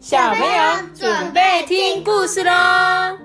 小朋友准备听故事喽！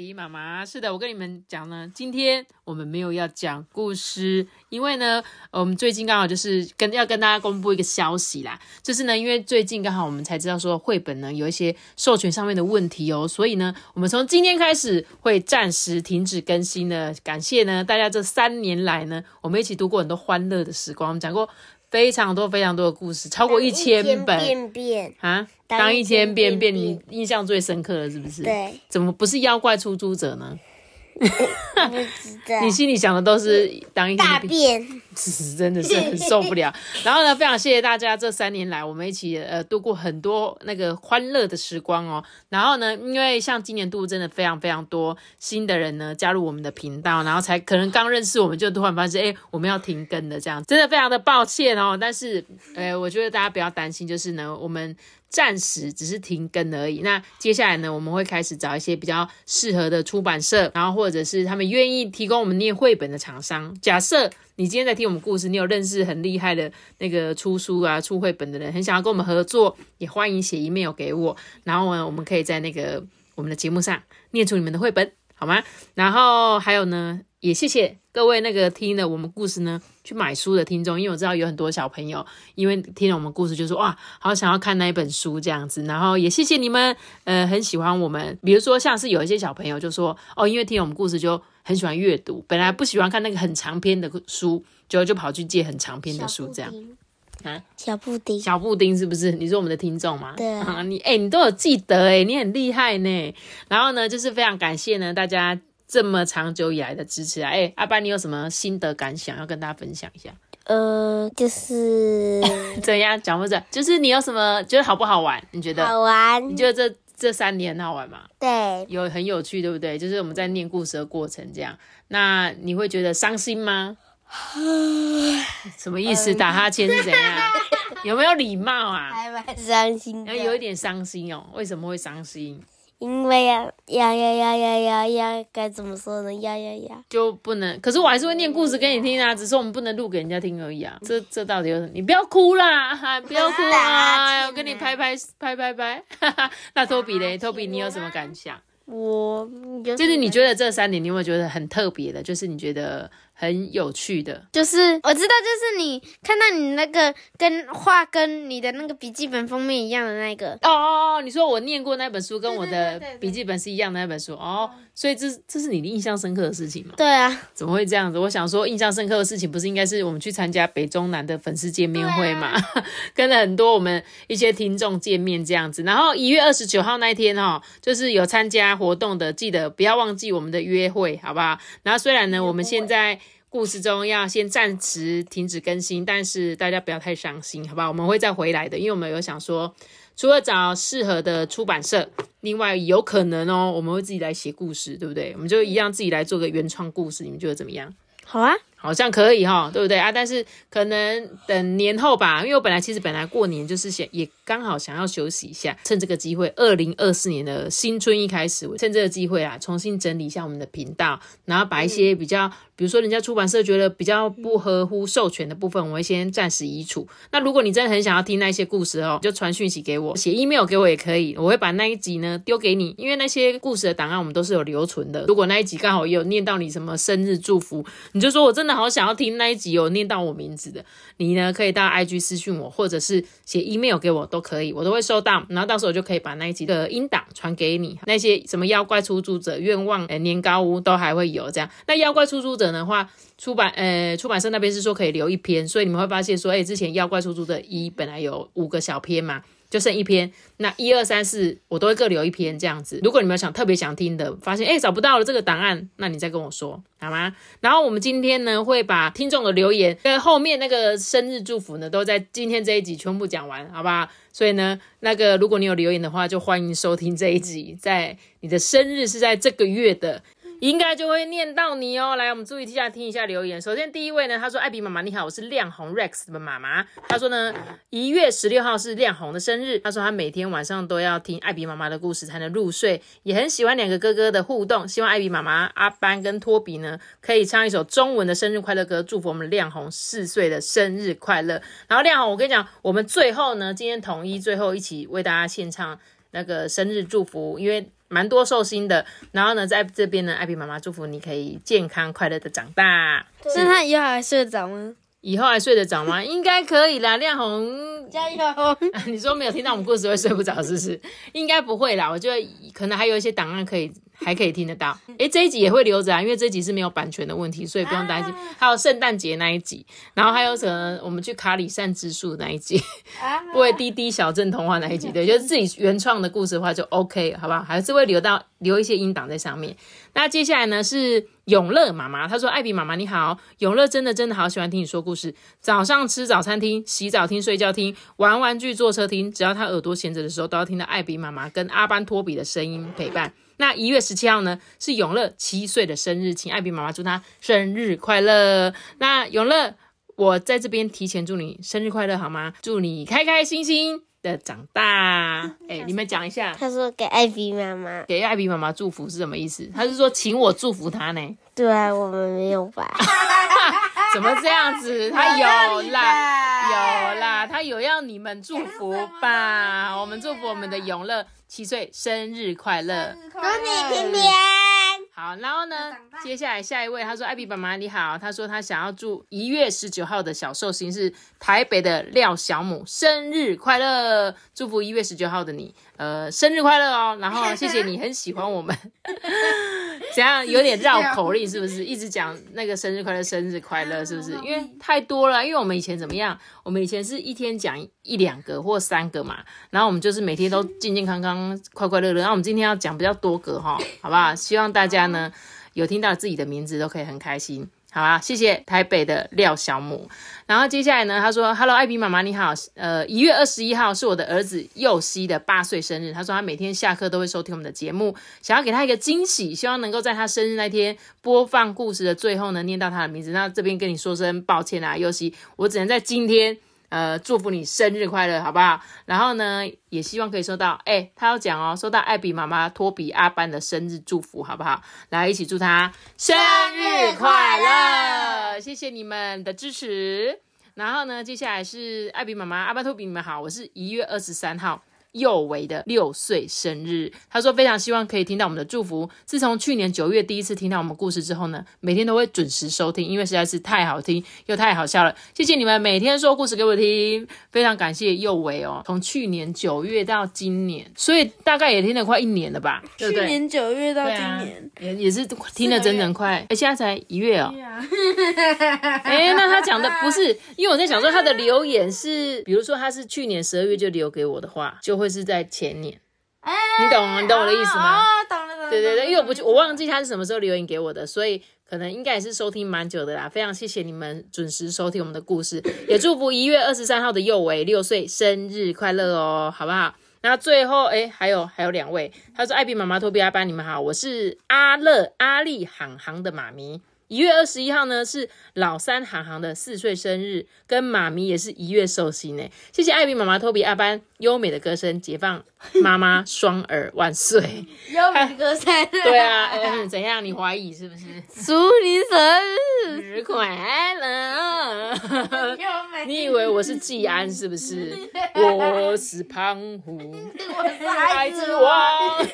比妈妈。是的，我跟你们讲呢，今天我们没有要讲故事，因为呢，我们最近刚好就是跟要跟大家公布一个消息啦，就是呢，因为最近刚好我们才知道说绘本呢有一些授权上面的问题哦，所以呢，我们从今天开始会暂时停止更新的。感谢呢大家这三年来呢，我们一起度过很多欢乐的时光，我们讲过非常多非常多的故事，超过一千本便便，啊。当当一一天天变变，变你印象最深刻的是不是？对，怎么不是妖怪出租者呢？不知道你心里想的都是当一天大变，便，真的是很受不了。然后呢，非常谢谢大家这三年来我们一起呃度过很多那个欢乐的时光哦。然后呢，因为像今年度真的非常非常多新的人呢加入我们的频道，然后才可能刚认识我们就突然发现，哎，我们要停更的这样，真的非常的抱歉哦。但是呃，我觉得大家不要担心，就是呢，我们。暂时只是停更而已。那接下来呢，我们会开始找一些比较适合的出版社，然后或者是他们愿意提供我们念绘本的厂商。假设你今天在听我们故事，你有认识很厉害的那个出书啊、出绘本的人，很想要跟我们合作，也欢迎写 email 给我，然后呢，我们可以在那个我们的节目上念出你们的绘本，好吗？然后还有呢，也谢谢各位那个听了我们故事呢去买书的听众，因为我知道有很多小朋友因为听了我们故事就说哇，好想要看那一本书这样子。然后也谢谢你们，呃，很喜欢我们。比如说像是有一些小朋友就说哦，因为听了我们故事就很喜欢阅读，本来不喜欢看那个很长篇的书，结果就跑去借很长篇的书这样。啊，小布丁，小布丁是不是？你是我们的听众吗？对啊啊，你哎、你都有记得哎，你很厉害呢。然后呢，就是非常感谢呢大家这么长久以来的支持啊。哎，阿班，你有什么心得感想要跟大家分享一下？呃，就是 怎样讲不准？就是你有什么觉得好不好玩？你觉得？好玩你，觉得这这三年很好玩吗？对，有很有趣，对不对？就是我们在念故事的过程这样。那你会觉得伤心吗？什么意思？打哈欠是怎样？有没有礼貌啊？还蛮伤心的，有一点伤心哦。为什么会伤心？因为呀呀呀呀呀呀呀，该怎么说呢？呀呀呀，就不能，可是我还是会念故事给你听啊，只是我们不能录给人家听而已啊。这这到底有什么？你不要哭啦，哈，不要哭啊！我跟你拍拍拍拍拍，哈哈。那托比嘞，托比你有什么感想？我就就是你觉得这三年你有没有觉得很特别的？就是你觉得很有趣的？就是我知道，就是你看到你那个跟画跟你的那个笔记本封面一样的那个，哦哦哦，你说我念过那本书，跟我的笔记本是一样的那本书哦，所以这这是你的印象深刻的事情吗？对啊，怎么会这样子？我想说，印象深刻的事情不是应该是我们去参加北中南的粉丝见面会嘛？跟了很多我们一些听众见面这样子。然后一月二十九号那一天哦，就是有参加活动的，记得不要忘记我们的约会，好不好？然后虽然呢，我们现在。故事中要先暂时停止更新，但是大家不要太伤心，好不好？我们会再回来的，因为我们有想说，除了找适合的出版社，另外有可能哦，我们会自己来写故事，对不对？我们就一样自己来做个原创故事，你们觉得怎么样？好啊，好像可以哈，对不对啊？但是可能等年后吧，因为我本来其实本来过年就是想也刚好想要休息一下，趁这个机会，二零二四年的新春一开始，我趁这个机会啊，重新整理一下我们的频道，然后把一些比较，比如说人家出版社觉得比较不合乎授权的部分，我会先暂时移除。那如果你真的很想要听那些故事哦，就传讯息给我，写 email 给我也可以，我会把那一集呢丢给你，因为那些故事的档案我们都是有留存的。如果那一集刚好也有念到你什么生日祝福，你就说我真的好想要听那一集有念到我名字的，你呢可以到 IG 私讯我，或者是写 email 给我都可以，我都会收到。然后到时候就可以把那一集的音档传给你。那些什么妖怪出租者、愿望呃年糕屋都还会有这样。那妖怪出租者的话，出版呃出版社那边是说可以留一篇，所以你们会发现说，哎，之前妖怪出租者一本来有五个小篇嘛。就剩一篇，那一二三四我都会各留一篇这样子。如果你们想特别想听的，发现哎找不到了这个档案，那你再跟我说好吗？然后我们今天呢会把听众的留言跟后面那个生日祝福呢，都在今天这一集全部讲完，好不好？所以呢，那个如果你有留言的话，就欢迎收听这一集。在你的生日是在这个月的应该就会念到你哦。来，我们注意一下，听一下留言。首先第一位呢，他说：“艾比妈妈你好，我是亮红 Rex 的妈妈。”他说呢，一月十六号是亮红的生日。他说他每天晚上都要听艾比妈妈的故事才能入睡，也很喜欢两个哥哥的互动。希望艾比妈妈阿班跟托比呢，可以唱一首中文的生日快乐歌，祝福我们亮红四岁的生日快乐。然后亮红，我跟你讲，我们最后呢，今天统一最后一起为大家献唱那个生日祝福，因为。蛮多寿星的，然后呢，在这边呢，艾比妈妈祝福你可以健康快乐的长大。那他以后还睡得着吗？以后还睡得着吗？应该可以啦。亮红，加油！你说没有听到我们故事会睡不着，是不是？应该不会啦。我觉得可能还有一些档案可以。还可以听得到，诶，这一集也会留着啊，因为这一集是没有版权的问题，所以不用担心。还有圣诞节那一集，然后还有什么我们去卡里善之树那一集，不会滴滴小镇童话那一集，对，就是自己原创的故事的话就 OK，好不好？还是会留到留一些音档在上面。那接下来呢是永乐妈妈，她说：“艾比妈妈你好，永乐真的真的好喜欢听你说故事，早上吃早餐听，洗澡听，睡觉听，玩玩具坐车听，只要他耳朵闲着的时候，都要听到艾比妈妈跟阿班托比的声音陪伴。”那一月十七号呢，是永乐七岁的生日，请艾比妈妈祝他生日快乐。那永乐，我在这边提前祝你生日快乐，好吗？祝你开开心心的长大。哎，你们讲一下。他说给艾比妈妈，给艾比妈妈祝福是什么意思？他是说请我祝福他呢？对啊，我们没有吧？怎么这样子？他有啦，有啦，他有要你们祝福吧？我们祝福我们的永乐。七岁生日快乐，祝你平平。好，然后呢，接下来下一位，他说：“艾比爸妈你好。”他说他想要祝一月十九号的小寿星是台北的廖小母生日快乐，祝福一月十九号的你，呃，生日快乐哦。然后谢谢你很喜欢我们。怎样有点绕口令是不是？一直讲那个生日快乐，生日快乐是不是？因为太多了，因为我们以前怎么样？我们以前是一天讲一两个或三个嘛，然后我们就是每天都健健康康、快快乐乐。然后我们今天要讲比较多个哈，好不好？希望大家呢有听到自己的名字都可以很开心。好啊，谢谢台北的廖小母。然后接下来呢，他说：“Hello，艾比妈妈你好，呃，一月二十一号是我的儿子佑熙的八岁生日。他说他每天下课都会收听我们的节目，想要给他一个惊喜，希望能够在他生日那天播放故事的最后呢，念到他的名字。那这边跟你说声抱歉啊，佑熙，我只能在今天。”呃，祝福你生日快乐，好不好？然后呢，也希望可以收到，哎，他要讲哦，收到艾比妈妈托比阿班的生日祝福，好不好？来，一起祝他生日快乐！谢谢你们的支持。然后呢，接下来是艾比妈妈阿班托比，你们好，我是一月二十三号。幼维的六岁生日，他说非常希望可以听到我们的祝福。自从去年九月第一次听到我们故事之后呢，每天都会准时收听，因为实在是太好听又太好笑了。谢谢你们每天说故事给我听，非常感谢佑维哦。从去年九月到今年，所以大概也听了快一年了吧？去年九月到今年，也也是听了整整快，哎，现在才一月哦。哎，那他讲的不是，因为我在想说他的留言是，比如说他是去年十二月就留给我的话，就。会是在前年，你懂你懂我的意思吗？懂了懂了。对对对，因为我不我忘记他是什么时候留言给我的，所以可能应该也是收听蛮久的啦。非常谢谢你们准时收听我们的故事，也祝福一月二十三号的佑维六岁生日快乐哦，好不好？那最后哎，还有还有两位，他说艾比妈妈托比阿班，你们好，我是阿乐阿丽航航的妈咪。一月二十一号呢是老三航航的四岁生日，跟妈咪也是一月寿星呢。谢谢艾比妈妈托比阿班优美的歌声，解放妈妈双耳万岁。优美的歌声，对啊，嗯，怎样？你怀疑是不是？祝你生日快乐！你以为我是季安是不是？我是胖虎，我是孩子王。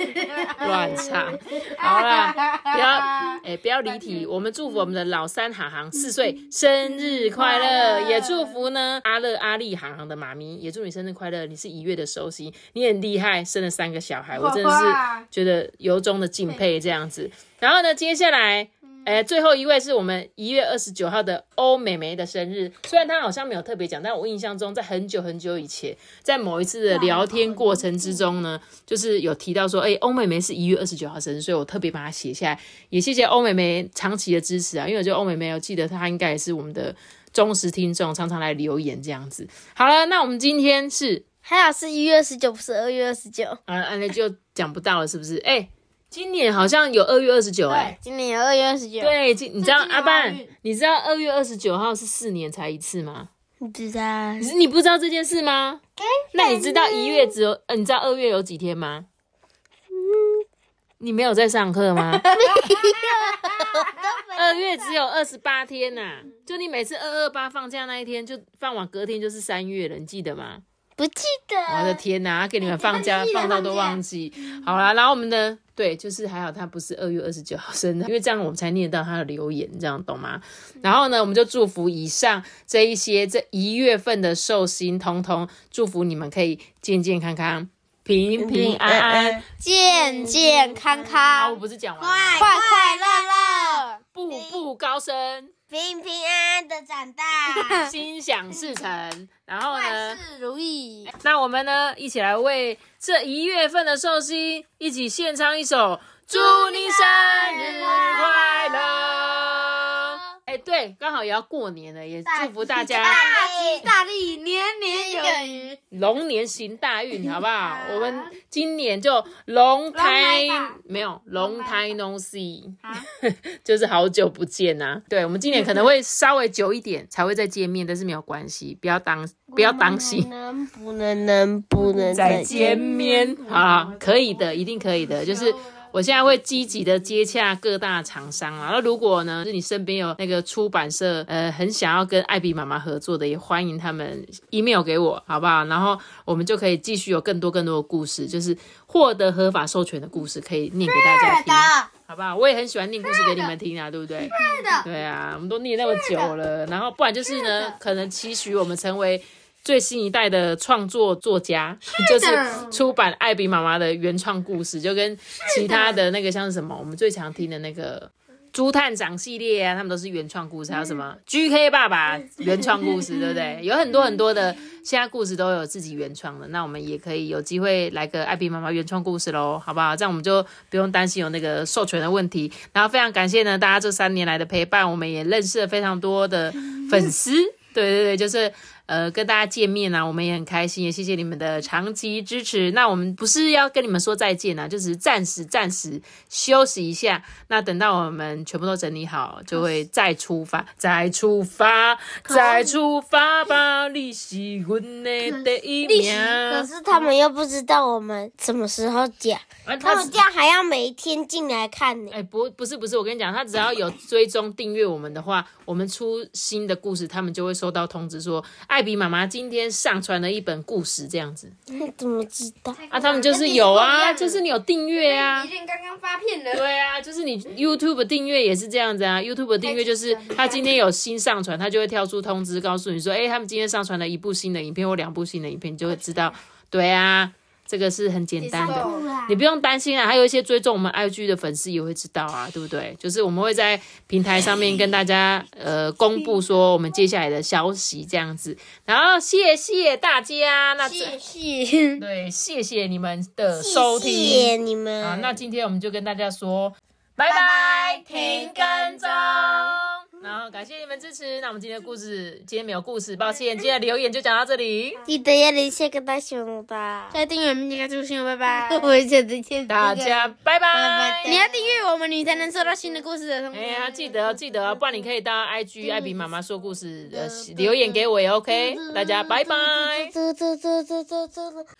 乱唱，好了，不要哎，不要离题，我们祝。祝福我们的老三航航四岁生日快乐，也祝福呢阿乐阿丽航航的妈咪，也祝你生日快乐。你是一月的寿星，你很厉害，生了三个小孩，我真的是觉得由衷的敬佩这样子。然后呢，接下来。哎，最后一位是我们一月二十九号的欧美眉的生日，虽然她好像没有特别讲，但我印象中在很久很久以前，在某一次的聊天过程之中呢，就是有提到说，哎，欧美眉是一月二十九号生日，所以我特别把它写下来，也谢谢欧美眉长期的支持啊，因为我觉得欧美眉，我记得她应该也是我们的忠实听众，常常来留言这样子。好了，那我们今天是还好是一月二十九，不是二月二十九，啊，那就讲不到了，是不是？哎。今年好像有二月二十九哎。今年有二月二十九。对，今你知道阿半运，你知道二月二十九号是四年才一次吗？不知道可是你不知道这件事吗？那你知道一月只有，呃，你知道二月有几天吗？你没有在上课吗？二月只有二十八天呐、就你每次二二八放假那一天，就放完隔天就是三月了，你记得吗？不记得我的得。天呐，给你们放假放到都忘记。好啦，然后我们的对，就是还好他不是二月二十九号生的，因为这样我们才念到他的留言，这样懂吗？然后呢，我们就祝福以上这一些这一月份的寿星，通通祝福你们可以健健康康、平平安安。健健康康，我，不是讲完了快快乐乐。步步高升，平平安安的长大。心想事成。然后呢？事如意，那我们呢，一起来为这一月份的寿星一起献唱一首《祝你生日快乐》。哎，对，刚好也要过年了，也祝福大家大吉大利，年年有余。龙年行大运，好不好？我们今年就龙胎没有龙胎 no see，就是好久不见呐、对，我们今年可能会稍微久一点才会再见面，但是没有关系，不要当不要当心。能不能能不能再见面啊，可以的，一定可以的。就是我现在会积极的接洽各大厂商啊。那如果呢，是你身边有那个出版社，呃，很想要跟艾比妈妈合作的，也欢迎他们 email 给我，好不好？然后我们就可以继续有更多更多的故事，就是获得合法授权的故事，可以念给大家听。好不好？我也很喜欢念故事给你们听啊，对不对？是的，对啊，我们都念那么久了，然后不然就是呢，可能期许我们成为最新一代的创作作家，就是出版艾比妈妈的原创故事，就跟其他的那个像是什么，我们最常听的那个。朱探长系列啊，他们都是原创故事，还有什么 GK 爸爸原创故事，对不对？有很多很多的现在故事都有自己原创的，那我们也可以有机会来个艾比妈妈原创故事喽，好不好？这样我们就不用担心有那个授权的问题。然后非常感谢呢大家这三年来的陪伴，我们也认识了非常多的粉丝，对对对，就是呃跟大家见面啊，我们也很开心，也谢谢你们的长期支持。那我们不是要跟你们说再见啊，就只是暂时暂时休息一下。那等到我们全部都整理好，就会再出发，再出发，再出发吧！你是我的第一名。可是他们又不知道我们什么时候讲，啊他们这样还要每一天进来看呢。哎、不，不是，不是，我跟你讲，他只要有追踪订阅我们的话，我们出新的故事，他们就会收到通知说，艾比妈妈今天上传了一本故事，这样子。你 怎么知道？啊，他们就是有啊，就是你有订阅啊。一，定刚刚发片了。对啊，就是你 YouTube 订阅也是这样子啊，YouTube 订阅就是他今天有新上传，他就会跳出通知告诉你说，哎、他们今天上传了一部新的影片或两部新的影片，你就会知道，对啊，这个是很简单的。你不用担心啊，还有一些追踪我们 IG 的粉丝也会知道啊，对不对？就是我们会在平台上面跟大家呃公布说我们接下来的消息这样子，然后谢谢大家，那谢谢。对谢谢你们的收听谢谢你们。啊，那今天我们就跟大家说拜拜，停跟踪。然后感谢你们支持，那我们今天的故事今天没有故事，抱歉，今天的留言就讲到这里，记得要留下个大熊吧。再订阅我们这个祝星，拜拜。我们下次见大家拜拜。你要订阅我们，你才能收到新的故事的通知。哎呀，记得哦记得哦，不然你可以到 IG 艾比妈妈说故事呃留言给我也 OK。大家拜拜。走走走走走走走。